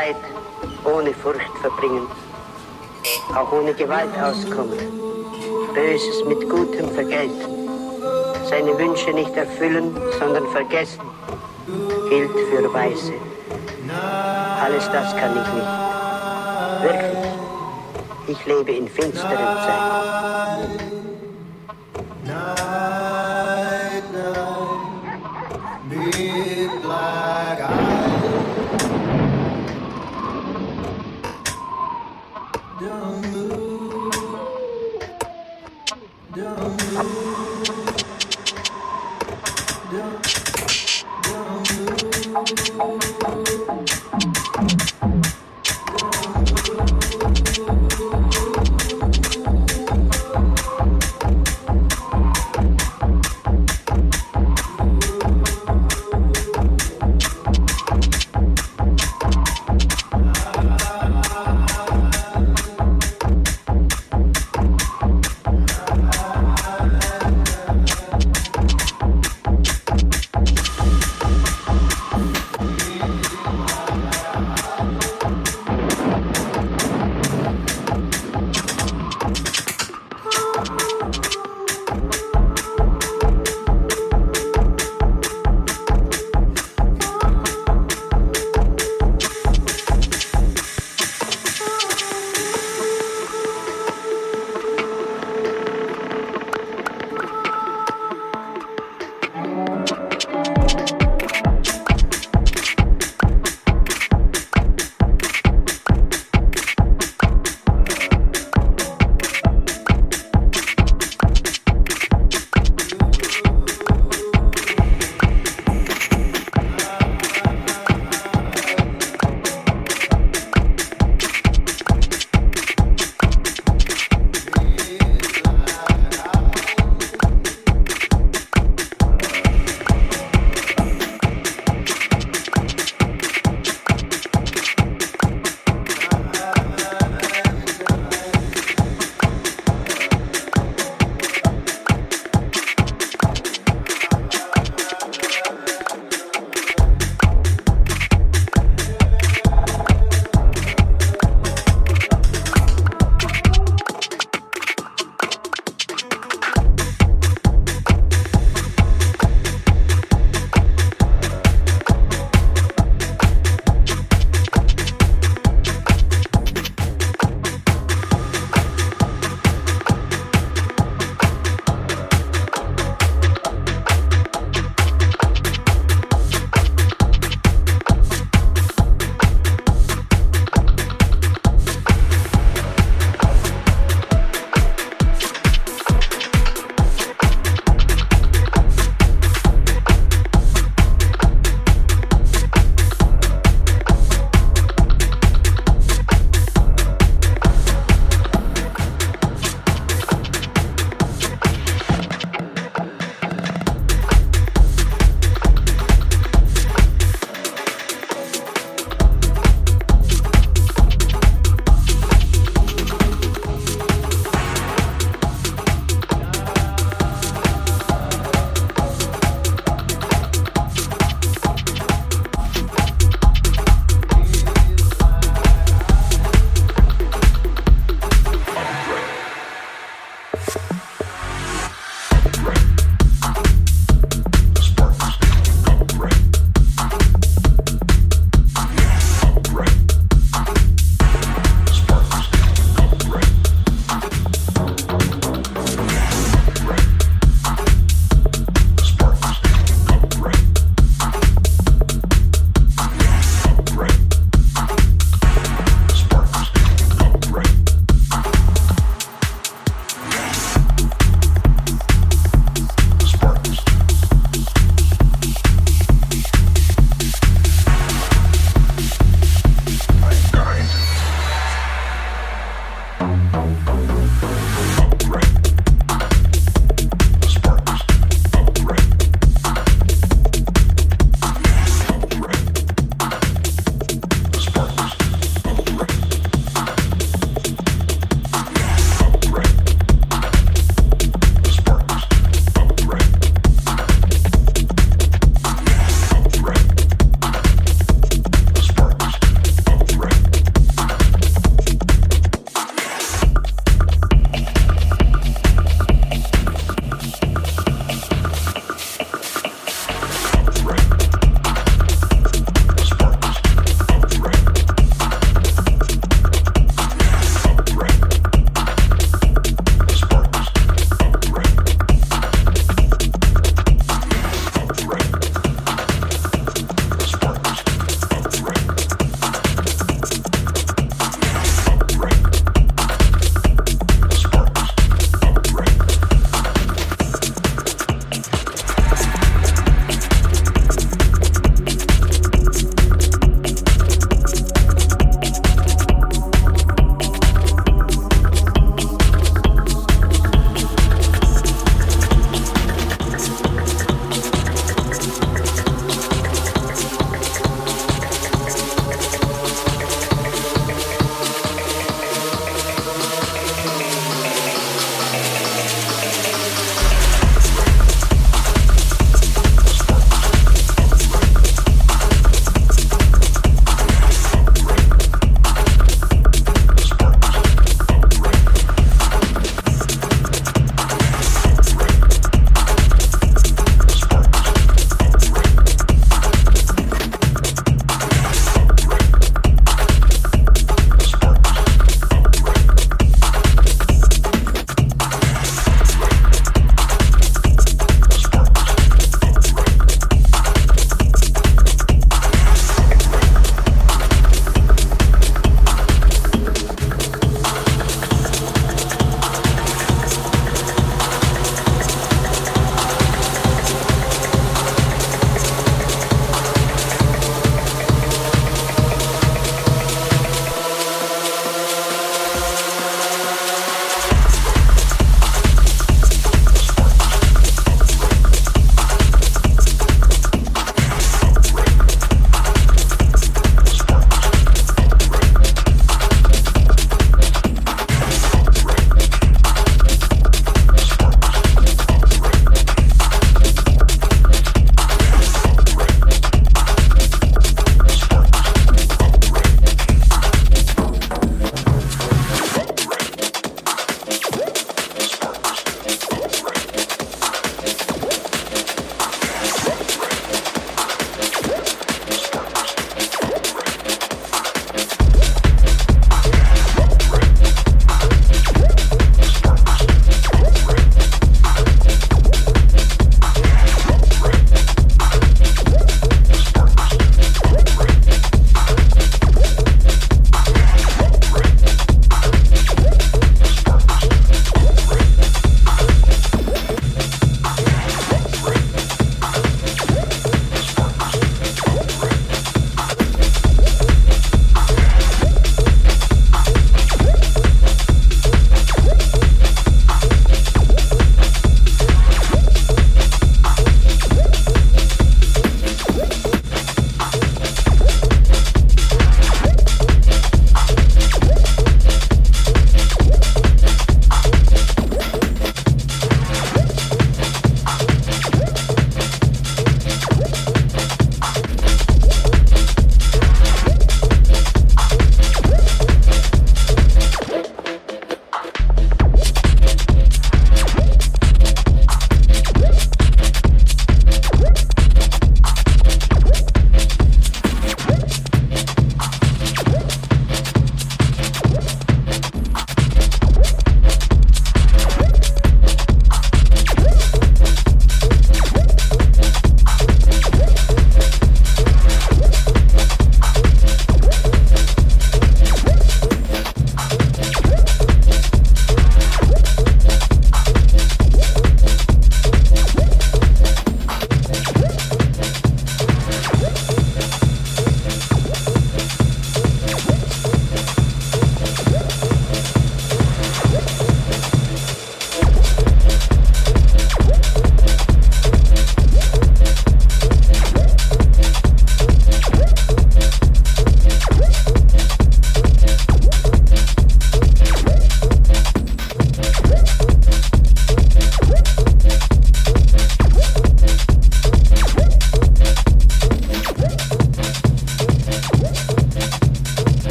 Zeit ohne Furcht verbringen. Auch ohne Gewalt auskommt. Böses mit Gutem vergelten. Seine Wünsche nicht erfüllen, sondern vergessen. Gilt für Weise. Alles das kann ich nicht. Wirklich. Ich lebe in finsteren Zeiten.